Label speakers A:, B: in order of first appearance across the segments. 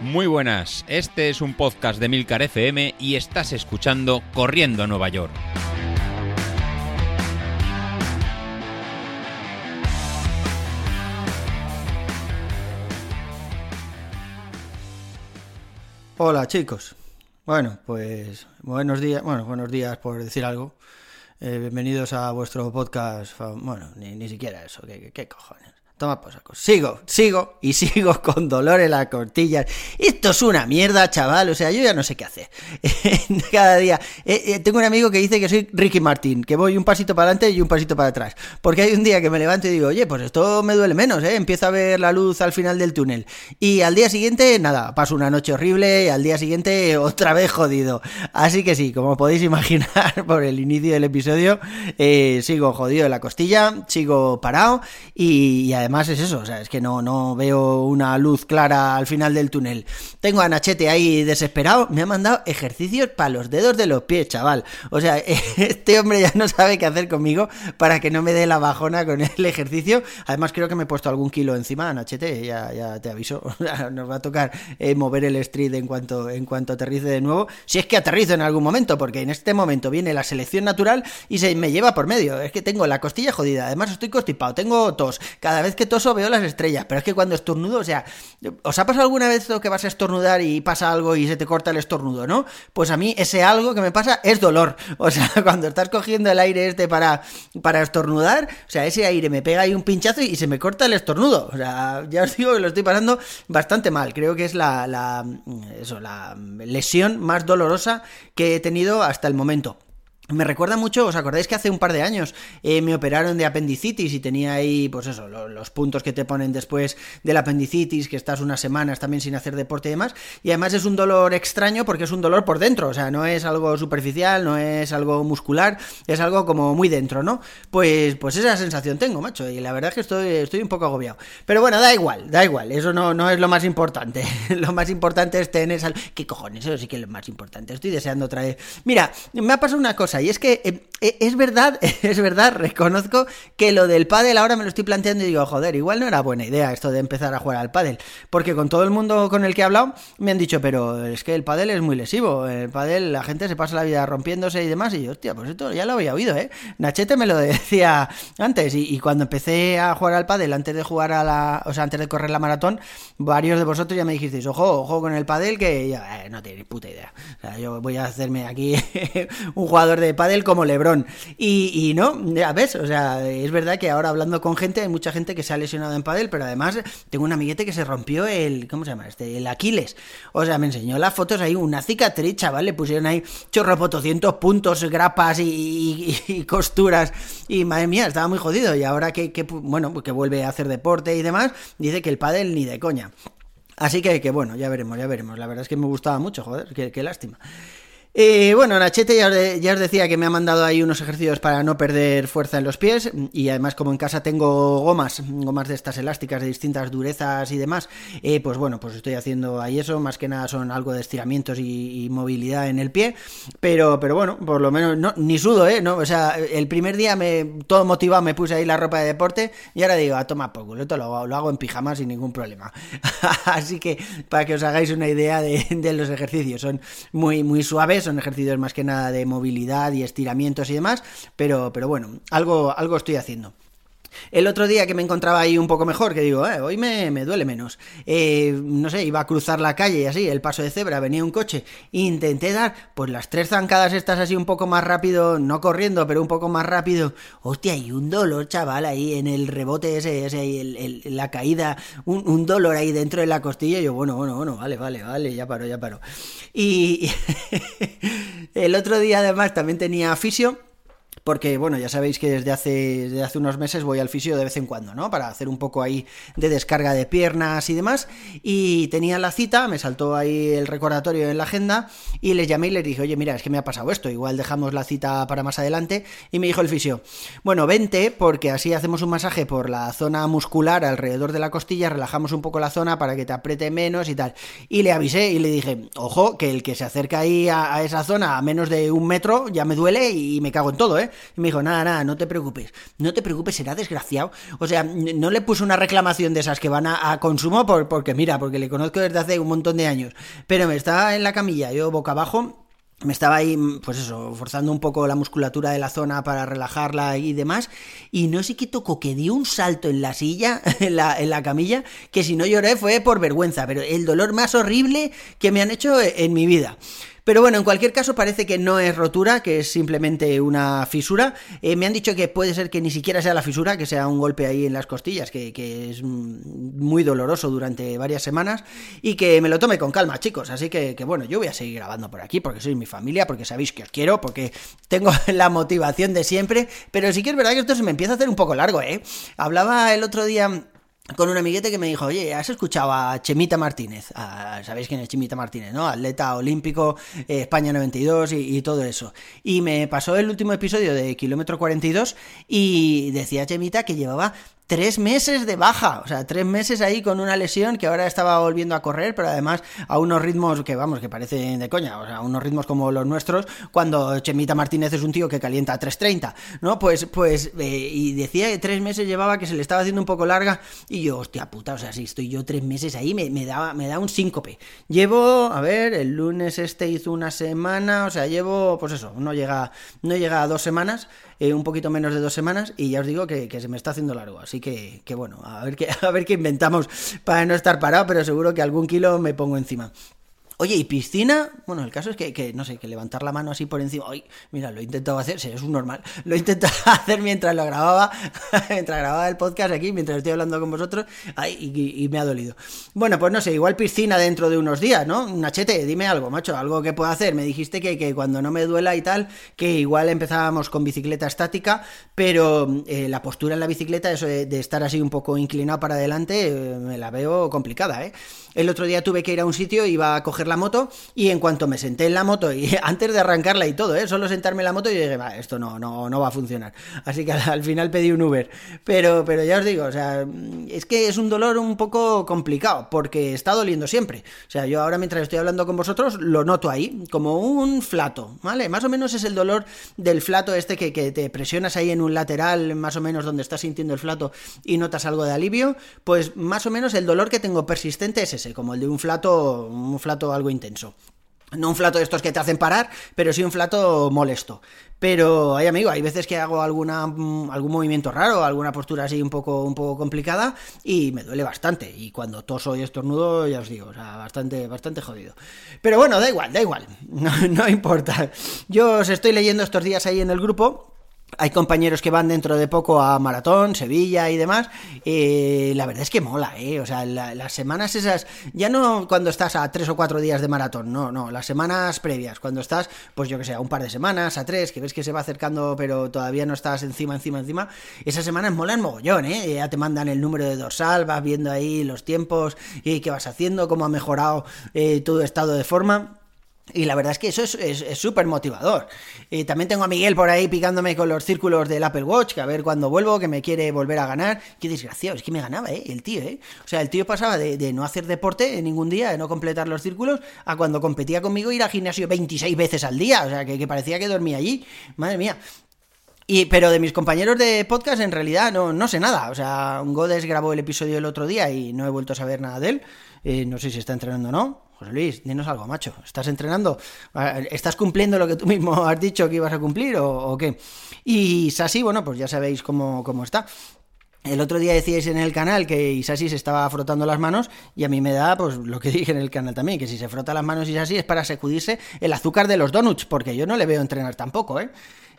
A: Muy buenas, este es un podcast de Milcar FM y estás escuchando Corriendo a Nueva York.
B: Hola chicos. Bueno, pues buenos días, bueno, buenos días por decir algo. Eh, bienvenidos a vuestro podcast. Bueno, ni, ni siquiera eso, ¿qué, qué cojones? Toma por saco. Sigo, sigo y sigo con dolor en las costillas. Esto es una mierda, chaval. O sea, yo ya no sé qué hacer. Cada día. Eh, eh, tengo un amigo que dice que soy Ricky Martin, que voy un pasito para adelante y un pasito para atrás. Porque hay un día que me levanto y digo, oye, pues esto me duele menos, ¿eh? Empiezo a ver la luz al final del túnel. Y al día siguiente, nada, paso una noche horrible y al día siguiente otra vez jodido. Así que sí, como podéis imaginar por el inicio del episodio, eh, sigo jodido en la costilla, sigo parado y, y además además es eso, o sea, es que no, no veo una luz clara al final del túnel. Tengo a Nachete ahí desesperado, me ha mandado ejercicios para los dedos de los pies, chaval. O sea, este hombre ya no sabe qué hacer conmigo para que no me dé la bajona con el ejercicio. Además creo que me he puesto algún kilo encima, Nachete, ya, ya te aviso. Nos va a tocar eh, mover el street en cuanto, en cuanto aterrice de nuevo. Si es que aterrizo en algún momento, porque en este momento viene la selección natural y se me lleva por medio. Es que tengo la costilla jodida, además estoy constipado, tengo tos. Cada vez que toso veo las estrellas, pero es que cuando estornudo, o sea, ¿os ha pasado alguna vez lo que vas a estornudar y pasa algo y se te corta el estornudo, no? Pues a mí ese algo que me pasa es dolor. O sea, cuando estás cogiendo el aire este para, para estornudar, o sea, ese aire me pega ahí un pinchazo y se me corta el estornudo. O sea, ya os digo que lo estoy pasando bastante mal. Creo que es la, la, eso, la lesión más dolorosa que he tenido hasta el momento. Me recuerda mucho, ¿os acordáis que hace un par de años eh, me operaron de apendicitis y tenía ahí, pues eso, los, puntos que te ponen después del apendicitis, que estás unas semanas también sin hacer deporte y demás, y además es un dolor extraño porque es un dolor por dentro, o sea, no es algo superficial, no es algo muscular, es algo como muy dentro, ¿no? Pues, pues esa sensación tengo, macho, y la verdad es que estoy, estoy un poco agobiado. Pero bueno, da igual, da igual, eso no, no es lo más importante, lo más importante es tener... Sal... ¿Qué cojones? Eso sí que es lo más importante, estoy deseando traer... Mira, me ha pasado una cosa, y es que eh, es verdad, es verdad, reconozco que lo del pádel ahora me lo estoy planteando y digo, joder, igual no era buena idea esto de empezar a jugar al pádel, porque con todo el mundo con el que he hablado me han dicho, pero es que el pádel es muy lesivo, el pádel la gente se pasa la vida rompiéndose y demás, y yo, hostia, pues esto ya lo había oído, ¿eh? Nachete me lo decía antes, y, y cuando empecé a jugar al pádel, antes de jugar a la, o sea, antes de correr la maratón, varios de vosotros ya me dijisteis, ojo, ojo con el pádel, que ya, eh, no tenéis puta idea, o sea, yo voy a hacerme aquí un jugador de pádel como Lebron. Y, y, no, ya ves, o sea, es verdad que ahora hablando con gente, hay mucha gente que se ha lesionado en pádel, pero además tengo un amiguete que se rompió el, ¿cómo se llama? Este, el Aquiles. O sea, me enseñó las fotos ahí, una cicatriz, chaval, le pusieron ahí chorro 200 puntos, grapas y, y, costuras. Y madre mía, estaba muy jodido. Y ahora que, que, bueno, que vuelve a hacer deporte y demás, dice que el pádel ni de coña. Así que, que bueno, ya veremos, ya veremos. La verdad es que me gustaba mucho, joder, qué, qué lástima. Eh, bueno, Nachete ya ya os, decía que me ha mandado ahí unos ejercicios para no perder fuerza en los pies y además como en casa tengo gomas, gomas de estas elásticas de distintas durezas y demás, eh, pues bueno, pues estoy haciendo ahí eso, más que nada son algo de estiramientos y, movilidad en el pie, pero, pero bueno, por lo menos no, ni sudo, ¿eh? No, o sea, el primer día me todo motivado me puse ahí la ropa de deporte y ahora digo, a tomar por culo, lo lo hago en pijama sin ningún problema. Así que para que os hagáis una idea de, de los ejercicios, son muy, muy suaves son ejercicios más que nada de movilidad y estiramientos y demás, pero, pero bueno, algo, algo estoy haciendo. El otro día que me encontraba ahí un poco mejor, que digo, eh, hoy me, me, duele menos. Eh, no sé, iba a cruzar la calle y así, el paso de cebra, venía un coche. Intenté dar, pues las tres zancadas estas así un poco más rápido, no corriendo, pero un poco más rápido. Hostia, y un dolor, chaval, ahí en el rebote ese, ese el, la caída, un, un, dolor ahí dentro de la costilla. Y yo, bueno, bueno, bueno, vale, vale, vale, ya paro, ya paro. Y el otro día además también tenía fisio porque bueno, ya sabéis que desde hace, desde hace unos meses voy al fisio de vez en cuando, ¿no? Para hacer un poco ahí de descarga de piernas y demás. Y tenía la cita, me saltó ahí el recordatorio en la agenda y les llamé y les dije, oye, mira, es que me ha pasado esto, igual dejamos la cita para más adelante. Y me dijo el fisio, bueno, vente porque así hacemos un masaje por la zona muscular alrededor de la costilla, relajamos un poco la zona para que te apriete menos y tal. Y le avisé y le dije, ojo, que el que se acerca ahí a, a esa zona a menos de un metro ya me duele y me cago en todo, ¿eh? Y me dijo, nada, nada, no te preocupes, no te preocupes, será desgraciado. O sea, no le puse una reclamación de esas que van a, consumo por, porque, mira, porque le conozco desde hace un montón de años. Pero me estaba en la camilla, yo boca abajo me estaba ahí, pues eso, forzando un poco la musculatura de la zona para relajarla y demás. Y no sé qué tocó, que dio un salto en la silla, en la, en la camilla, que si no lloré fue por vergüenza, pero el dolor más horrible que me han hecho en mi vida. Pero bueno, en cualquier caso parece que no es rotura, que es simplemente una fisura. Eh, me han dicho que puede ser que ni siquiera sea la fisura, que sea un golpe ahí en las costillas, que, es muy doloroso durante varias semanas y que me lo tome con calma, chicos. Así que, que bueno, yo voy a seguir grabando por aquí porque sois mi familia, porque sabéis que os quiero, porque tengo la motivación de siempre. Pero sí que es verdad que esto se me empieza a hacer un poco largo, ¿eh? Hablaba el otro día con un amiguete que me dijo, oye, ¿has escuchado a Chemita Martínez? ¿Sabéis quién es Chemita Martínez, no? Atleta olímpico, eh, España 92 y, y, todo eso. Y me pasó el último episodio de Kilómetro 42 y decía Chemita que llevaba tres meses de baja, o sea, tres meses ahí con una lesión que ahora estaba volviendo a correr, pero además a unos ritmos que, vamos, que parecen de coña, o sea, unos ritmos como los nuestros, cuando Chemita Martínez es un tío que calienta a 3.30, ¿no? Pues, pues, eh, y decía que tres meses llevaba que se le estaba haciendo un poco larga, y yo, hostia puta, o sea, si estoy yo tres meses ahí, me, me, da, me da un síncope. Llevo, a ver, el lunes este hizo una semana, o sea, llevo, pues eso, no llega, no llega a dos semanas, eh, un poquito menos de dos semanas y ya os digo que, se me está haciendo largo. Así que, que bueno, a ver qué, a ver qué inventamos para no estar parado, pero seguro que algún kilo me pongo encima. Oye, ¿y piscina? Bueno, el caso es que, no sé, que levantar la mano así por encima. Ay, mira, lo he intentado hacer, sí, es un normal. Lo he intentado hacer mientras lo grababa, mientras grababa el podcast aquí, mientras estoy hablando con vosotros. Ay, y, me ha dolido. Bueno, pues no sé, igual piscina dentro de unos días, ¿no? Nachete, dime algo, macho, algo que pueda hacer. Me dijiste que, cuando no me duela y tal, que igual empezábamos con bicicleta estática, pero eh, la postura en la bicicleta, eso de, estar así un poco inclinado para adelante, eh, me la veo complicada, ¿eh? El otro día tuve que ir a un sitio, iba a coger la moto y en cuanto me senté en la moto y antes de arrancarla y todo, ¿eh? solo sentarme en la moto y dije, va, esto no, no, no va a funcionar. Así que al, final pedí un Uber. Pero, pero ya os digo, o sea, es que es un dolor un poco complicado porque está doliendo siempre. O sea, yo ahora mientras estoy hablando con vosotros lo noto ahí como un flato, ¿vale? Más o menos es el dolor del flato este que, que te presionas ahí en un lateral, más o menos donde estás sintiendo el flato y notas algo de alivio, pues más o menos el dolor que tengo persistente es ese, como el de un flato, un flato algo intenso. No un flato de estos que te hacen parar, pero sí un flato molesto. Pero hay amigo, hay veces que hago alguna mm, algún movimiento raro, alguna postura así un poco un poco complicada y me duele bastante y cuando toso y estornudo ya os digo, o sea, bastante bastante jodido. Pero bueno, da igual, da igual. No, no importa. Yo os estoy leyendo estos días ahí en el grupo hay compañeros que van dentro de poco a Maratón, Sevilla y demás. Eh, la verdad es que mola, ¿eh? O sea, las semanas esas, ya no cuando estás a tres o cuatro días de maratón, no, no, las semanas previas, cuando estás, pues yo que sé, a un par de semanas, a tres, que ves que se va acercando, pero todavía no estás encima, encima, encima. Esas semanas molan mogollón, ¿eh? Ya te mandan el número de dorsal, vas viendo ahí los tiempos y qué vas haciendo, cómo ha mejorado eh, tu estado de forma. Y la verdad es que eso es súper motivador. Y también tengo a Miguel por ahí picándome con los círculos del Apple Watch, que a ver cuando vuelvo, que me quiere volver a ganar. Qué desgraciado, es que me ganaba, ¿eh? El tío, ¿eh? O sea, el tío pasaba de, no hacer deporte en ningún día, de no completar los círculos, a cuando competía conmigo ir al gimnasio 26 veces al día. O sea, que, parecía que dormía allí. Madre mía. Y, pero de mis compañeros de podcast en realidad no, no sé nada. O sea, Godes grabó el episodio el otro día y no he vuelto a saber nada de él. Eh, no sé si está entrenando o no. José Luis, dinos algo, macho. ¿Estás entrenando? ¿Estás cumpliendo lo que tú mismo has dicho que ibas a cumplir o, qué? Y Sasi, bueno, pues ya sabéis cómo, cómo está. El otro día decíais en el canal que Isasi se estaba frotando las manos y a mí me da pues lo que dije en el canal también, que si se frota las manos Isasi es para sacudirse el azúcar de los donuts, porque yo no le veo entrenar tampoco, ¿eh?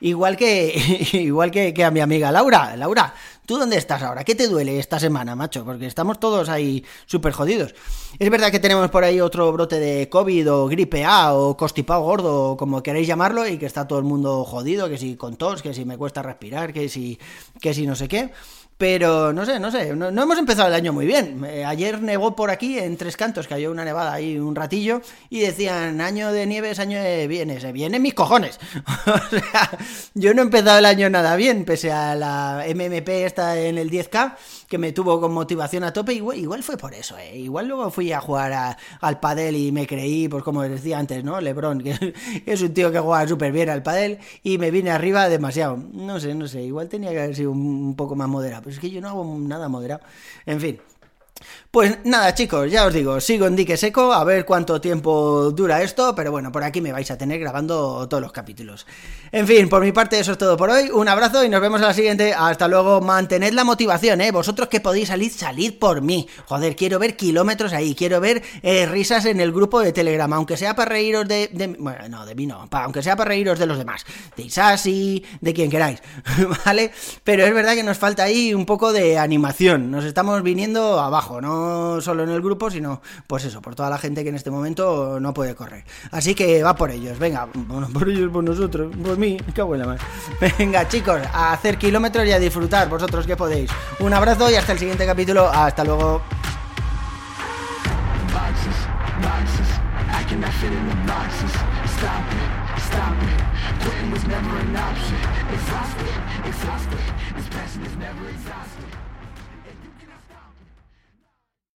B: Igual que, igual que, a mi amiga Laura. Laura, ¿tú dónde estás ahora? ¿Qué te duele esta semana, macho? Porque estamos todos ahí súper jodidos. Es verdad que tenemos por ahí otro brote de COVID o gripe A o costipado gordo, o como queréis llamarlo, y que está todo el mundo jodido, que si con tos, que si me cuesta respirar, que si, que no sé qué. Pero no sé, no sé, no, hemos empezado el año muy bien. Eh, ayer nevó por aquí en Tres Cantos, cayó una nevada ahí un ratillo y decían, año de nieves, año de bienes, se vienen mis cojones. o sea, yo no he empezado el año nada bien, pese a la MMP esta en el 10K, que me tuvo con motivación a tope, igual, igual fue por eso, ¿eh? igual luego fui a jugar al padel y me creí, pues como decía antes, ¿no? Lebron, que es un tío que juega súper bien al padel y me vine arriba demasiado. No sé, no sé, igual tenía que haber sido un poco más moderado es que yo no hago nada moderado. En fin, pues nada, chicos, ya os digo, sigo en dique seco, a ver cuánto tiempo dura esto, pero bueno, por aquí me vais a tener grabando todos los capítulos. En fin, por mi parte eso es todo por hoy, un abrazo y nos vemos a la siguiente, hasta luego, mantened la motivación, eh, vosotros que podéis salir, salid por mí, joder, quiero ver kilómetros ahí, quiero ver eh, risas en el grupo de Telegram, aunque sea para reíros de, bueno, no, de mí no, aunque sea para reíros de los demás, de Isasi, de quien queráis, ¿vale? Pero es verdad que nos falta ahí un poco de animación, nos estamos viniendo abajo, ¿no? solo en el grupo, sino pues eso, por toda la gente que en este momento no puede correr. Así que va por ellos, venga, bueno, por ellos, por nosotros, por mí, qué buena madre. Venga, chicos, a hacer kilómetros y a disfrutar, vosotros que podéis. Un abrazo y hasta el siguiente capítulo, hasta luego.